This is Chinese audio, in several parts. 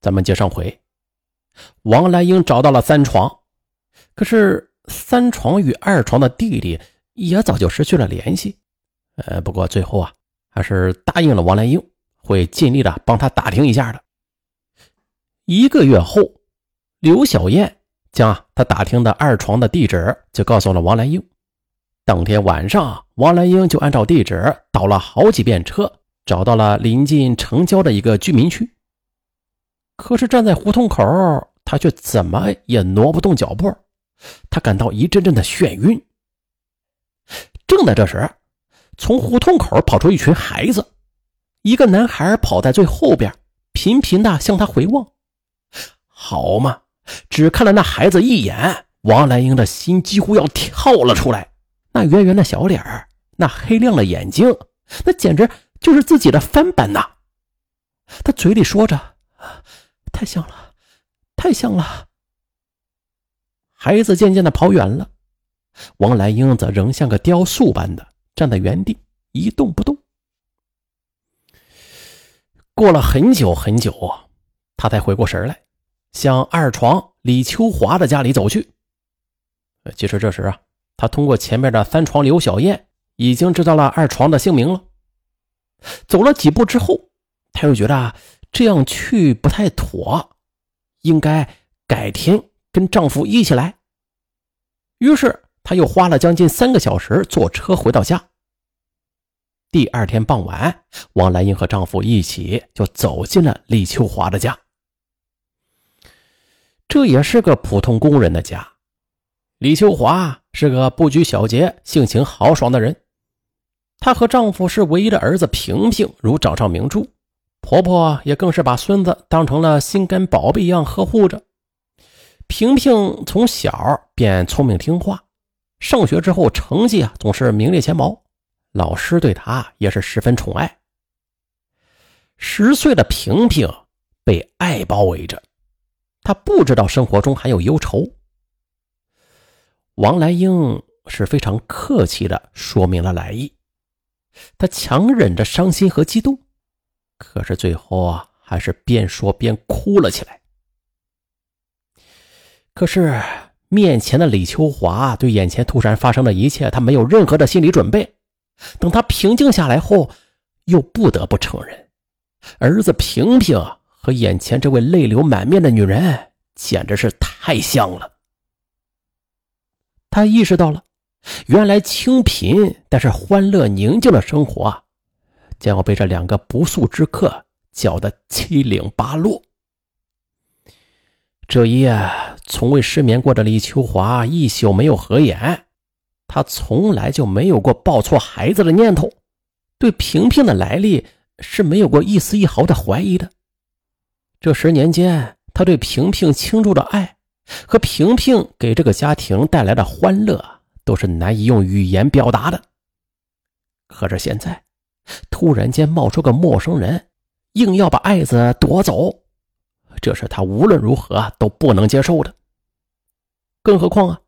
咱们接上回，王兰英找到了三床，可是三床与二床的弟弟也早就失去了联系。呃，不过最后啊，还是答应了王兰英，会尽力的帮他打听一下的。一个月后，刘小燕将他打听的二床的地址就告诉了王兰英。当天晚上，王兰英就按照地址倒了好几遍车，找到了临近城郊的一个居民区。可是站在胡同口，他却怎么也挪不动脚步，他感到一阵阵的眩晕。正在这时，从胡同口跑出一群孩子，一个男孩跑在最后边，频频的向他回望。好嘛，只看了那孩子一眼，王兰英的心几乎要跳了出来。那圆圆的小脸，那黑亮的眼睛，那简直就是自己的翻版呐！他嘴里说着：“太像了，太像了。”孩子渐渐的跑远了，王兰英则仍像个雕塑般的站在原地一动不动。过了很久很久啊，他才回过神来，向二床李秋华的家里走去。其实这时啊。他通过前面的三床刘小燕，已经知道了二床的姓名了。走了几步之后，他又觉得这样去不太妥，应该改天跟丈夫一起来。于是她又花了将近三个小时坐车回到家。第二天傍晚，王兰英和丈夫一起就走进了李秋华的家。这也是个普通工人的家。李秋华是个不拘小节、性情豪爽的人。她和丈夫是唯一的儿子平平，如掌上明珠。婆婆也更是把孙子当成了心肝宝贝一样呵护着。平平从小便聪明听话，上学之后成绩啊总是名列前茅，老师对她也是十分宠爱。十岁的平平被爱包围着，她不知道生活中还有忧愁。王兰英是非常客气的说明了来意，她强忍着伤心和激动，可是最后啊，还是边说边哭了起来。可是面前的李秋华对眼前突然发生的一切，他没有任何的心理准备。等他平静下来后，又不得不承认，儿子平平和眼前这位泪流满面的女人简直是太像了。他意识到了，原来清贫但是欢乐宁静的生活，将要被这两个不速之客搅得七零八落。这一夜从未失眠过的李秋华一宿没有合眼，他从来就没有过抱错孩子的念头，对平平的来历是没有过一丝一毫的怀疑的。这十年间，他对平平倾注的爱。和平平给这个家庭带来的欢乐，都是难以用语言表达的。可是现在，突然间冒出个陌生人，硬要把爱子夺走，这是他无论如何都不能接受的。更何况啊，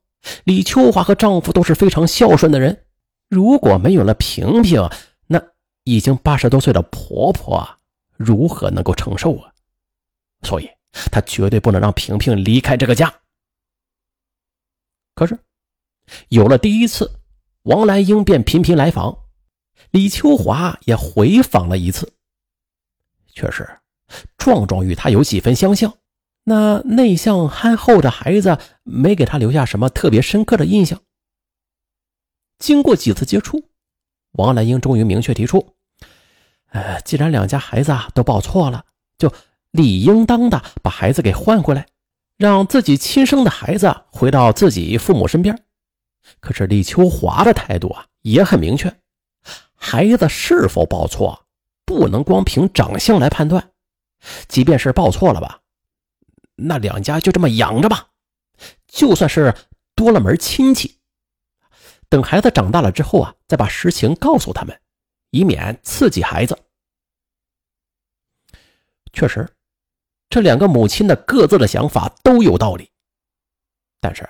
李秋华和丈夫都是非常孝顺的人，如果没有了平平，那已经八十多岁的婆婆如何能够承受啊？所以。她绝对不能让平平离开这个家。可是，有了第一次，王兰英便频频来访，李秋华也回访了一次。确实，壮壮与他有几分相像，那内向憨厚的孩子没给他留下什么特别深刻的印象。经过几次接触，王兰英终于明确提出：“呃，既然两家孩子都抱错了，就……”理应当的把孩子给换回来，让自己亲生的孩子回到自己父母身边。可是李秋华的态度啊也很明确，孩子是否报错，不能光凭长相来判断。即便是报错了吧，那两家就这么养着吧，就算是多了门亲戚。等孩子长大了之后啊，再把实情告诉他们，以免刺激孩子。确实。这两个母亲的各自的想法都有道理，但是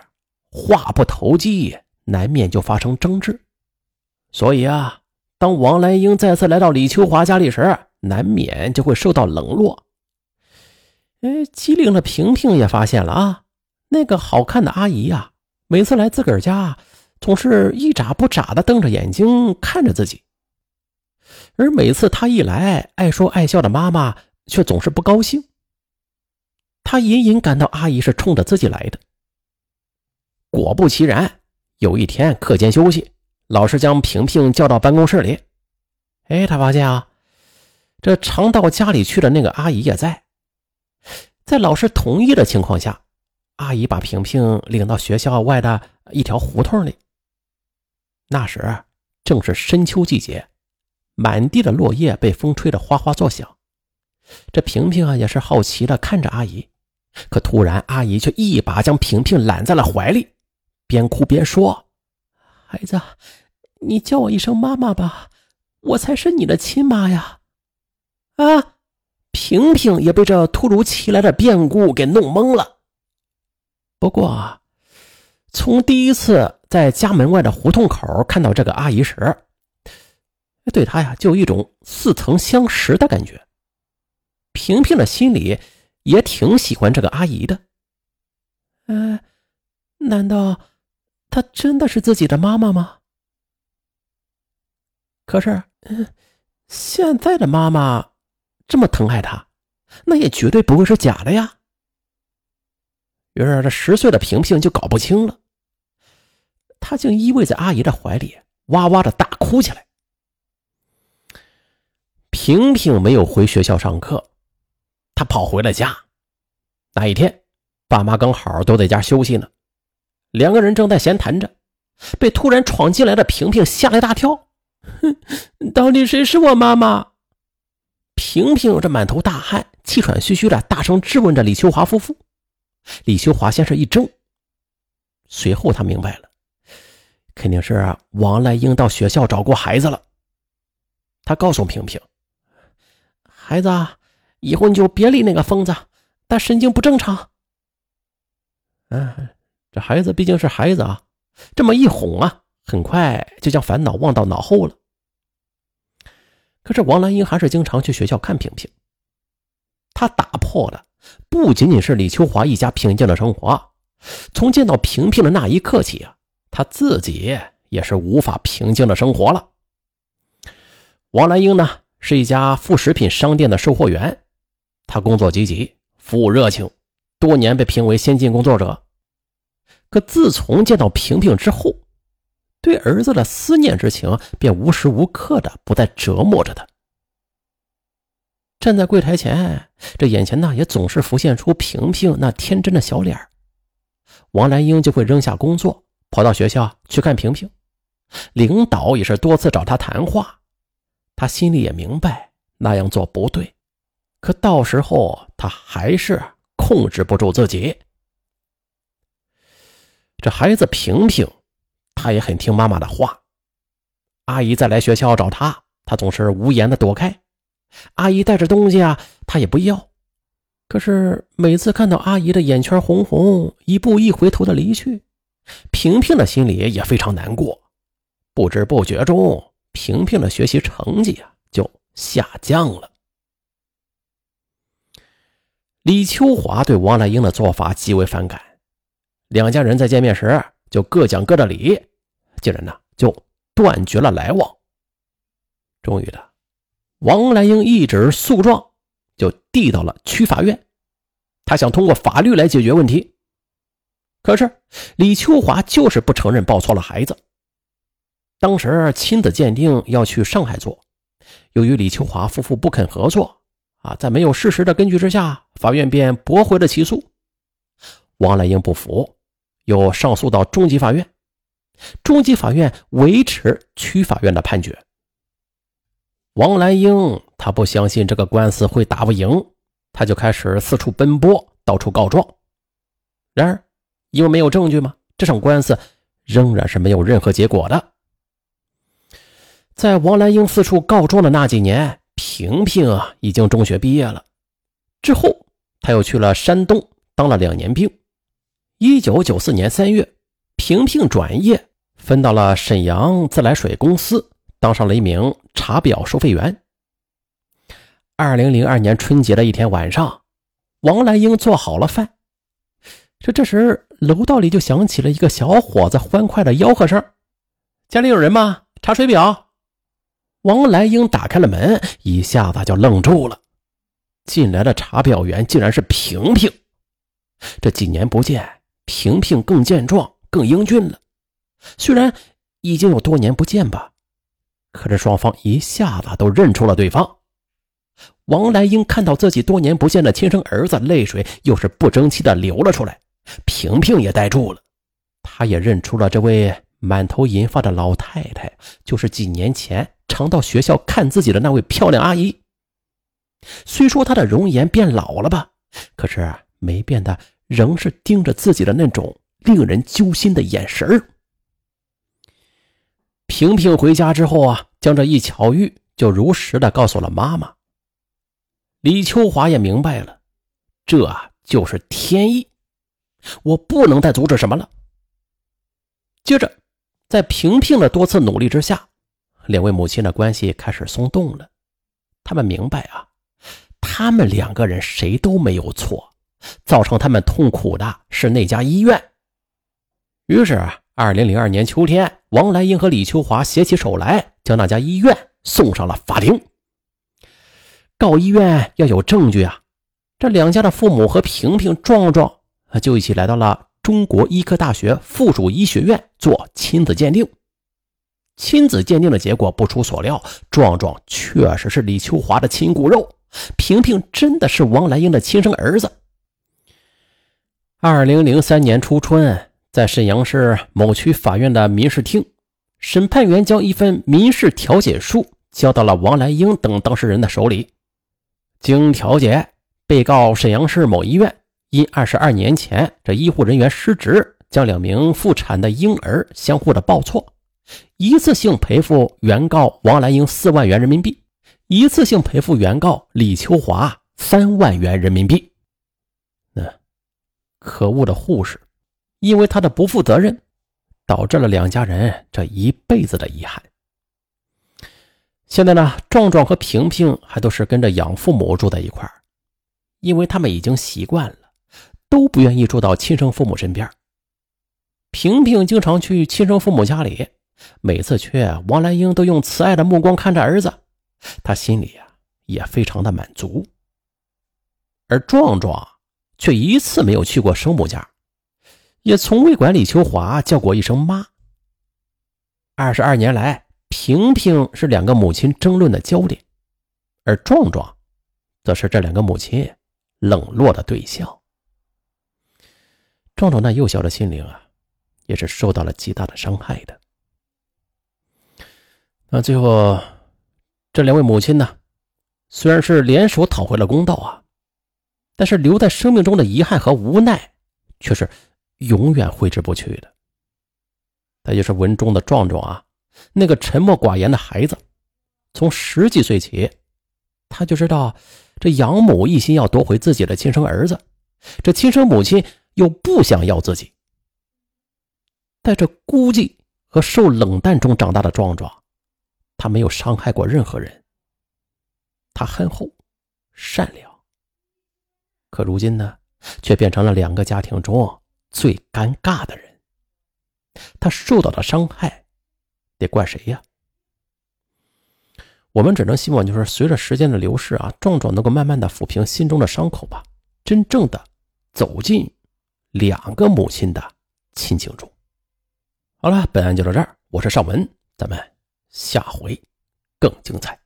话不投机，难免就发生争执。所以啊，当王兰英再次来到李秋华家里时，难免就会受到冷落。哎，机灵的萍萍也发现了啊，那个好看的阿姨呀，每次来自个儿家，总是一眨不眨的瞪着眼睛看着自己。而每次她一来，爱说爱笑的妈妈却总是不高兴。她隐隐感到阿姨是冲着自己来的。果不其然，有一天课间休息，老师将萍萍叫到办公室里。哎，他发现啊，这常到家里去的那个阿姨也在。在老师同意的情况下，阿姨把萍萍领到学校外的一条胡同里。那时正是深秋季节，满地的落叶被风吹得哗哗作响。这萍萍啊，也是好奇的看着阿姨，可突然阿姨却一把将萍萍揽在了怀里，边哭边说：“孩子，你叫我一声妈妈吧，我才是你的亲妈呀！”啊！萍萍也被这突如其来的变故给弄懵了。不过，从第一次在家门外的胡同口看到这个阿姨时，对她呀就有一种似曾相识的感觉。萍萍的心里也挺喜欢这个阿姨的。嗯，难道她真的是自己的妈妈吗？可是，嗯，现在的妈妈。这么疼爱他，那也绝对不会是假的呀。于是，这十岁的萍萍就搞不清了，她竟依偎在阿姨的怀里，哇哇的大哭起来。萍萍没有回学校上课，她跑回了家。那一天，爸妈刚好都在家休息呢，两个人正在闲谈着，被突然闯进来的萍萍吓了一大跳。哼，到底谁是我妈妈？萍萍这满头大汗、气喘吁吁的，大声质问着李秋华夫妇。李秋华先是一怔，随后他明白了，肯定是王来英到学校找过孩子了。他告诉萍萍：“孩子，以后你就别理那个疯子，他神经不正常。”嗯，这孩子毕竟是孩子啊，这么一哄啊，很快就将烦恼忘到脑后了。可是王兰英还是经常去学校看萍萍。她打破了不仅仅是李秋华一家平静的生活，从见到萍萍的那一刻起啊，她自己也是无法平静的生活了。王兰英呢，是一家副食品商店的售货员，她工作积极，服务热情，多年被评为先进工作者。可自从见到萍萍之后，对儿子的思念之情便无时无刻的不再折磨着他。站在柜台前，这眼前呢也总是浮现出萍萍那天真的小脸王兰英就会扔下工作，跑到学校去看萍萍。领导也是多次找他谈话，他心里也明白那样做不对，可到时候他还是控制不住自己。这孩子平平。他也很听妈妈的话，阿姨再来学校找他，他总是无言的躲开。阿姨带着东西啊，他也不要。可是每次看到阿姨的眼圈红红，一步一回头的离去，平平的心里也非常难过。不知不觉中，平平的学习成绩啊就下降了。李秋华对王兰英的做法极为反感，两家人在见面时就各讲各的理。竟然呢，就断绝了来往。终于的，王兰英一纸诉状就递到了区法院，他想通过法律来解决问题。可是李秋华就是不承认抱错了孩子。当时亲子鉴定要去上海做，由于李秋华夫妇不肯合作，啊，在没有事实的根据之下，法院便驳回了起诉。王兰英不服，又上诉到中级法院。中级法院维持区法院的判决。王兰英他不相信这个官司会打不赢，他就开始四处奔波，到处告状。然而，因为没有证据嘛，这场官司仍然是没有任何结果的。在王兰英四处告状的那几年，萍萍啊已经中学毕业了。之后，他又去了山东当了两年兵。一九九四年三月，萍萍转业。分到了沈阳自来水公司，当上了一名查表收费员。二零零二年春节的一天晚上，王兰英做好了饭。这这时，楼道里就响起了一个小伙子欢快的吆喝声：“家里有人吗？查水表。”王兰英打开了门，一下子就愣住了。进来的查表员竟然是萍萍。这几年不见，萍萍更健壮、更英俊了。虽然已经有多年不见吧，可是双方一下子都认出了对方。王兰英看到自己多年不见的亲生儿子，泪水又是不争气的流了出来。萍萍也呆住了，她也认出了这位满头银发的老太太，就是几年前常到学校看自己的那位漂亮阿姨。虽说她的容颜变老了吧，可是没变的仍是盯着自己的那种令人揪心的眼神儿。萍萍回家之后啊，将这一巧遇就如实的告诉了妈妈。李秋华也明白了，这就是天意。我不能再阻止什么了。接着，在萍萍的多次努力之下，两位母亲的关系开始松动了。他们明白啊，他们两个人谁都没有错，造成他们痛苦的是那家医院。于是，二零零二年秋天，王兰英和李秋华携起手来，将那家医院送上了法庭。告医院要有证据啊！这两家的父母和萍萍、壮壮。就一起来到了中国医科大学附属医学院做亲子鉴定。亲子鉴定的结果不出所料，壮壮确实是李秋华的亲骨肉，萍萍真的是王兰英的亲生儿子。二零零三年初春，在沈阳市某区法院的民事厅，审判员将一份民事调解书交到了王兰英等当事人的手里。经调解，被告沈阳市某医院。因二十二年前这医护人员失职，将两名妇产的婴儿相互的报错，一次性赔付原告王兰英四万元人民币，一次性赔付原告李秋华三万元人民币。可恶的护士，因为他的不负责任，导致了两家人这一辈子的遗憾。现在呢，壮壮和萍萍还都是跟着养父母住在一块，因为他们已经习惯了。都不愿意住到亲生父母身边。萍萍经常去亲生父母家里，每次去，王兰英都用慈爱的目光看着儿子，他心里呀也非常的满足。而壮壮却一次没有去过生母家，也从未管李秋华叫过一声妈。二十二年来，萍萍是两个母亲争论的焦点，而壮壮，则是这两个母亲冷落的对象。壮壮那幼小的心灵啊，也是受到了极大的伤害的。那最后，这两位母亲呢，虽然是联手讨回了公道啊，但是留在生命中的遗憾和无奈，却是永远挥之不去的。那就是文中的壮壮啊，那个沉默寡言的孩子，从十几岁起，他就知道这养母一心要夺回自己的亲生儿子，这亲生母亲。又不想要自己，在这孤寂和受冷淡中长大的壮壮，他没有伤害过任何人。他憨厚、善良，可如今呢，却变成了两个家庭中最尴尬的人。他受到的伤害，得怪谁呀？我们只能希望，就是随着时间的流逝啊，壮壮能够慢慢的抚平心中的伤口吧，真正的走进。两个母亲的亲情中，好了，本案就到这儿。我是尚文，咱们下回更精彩。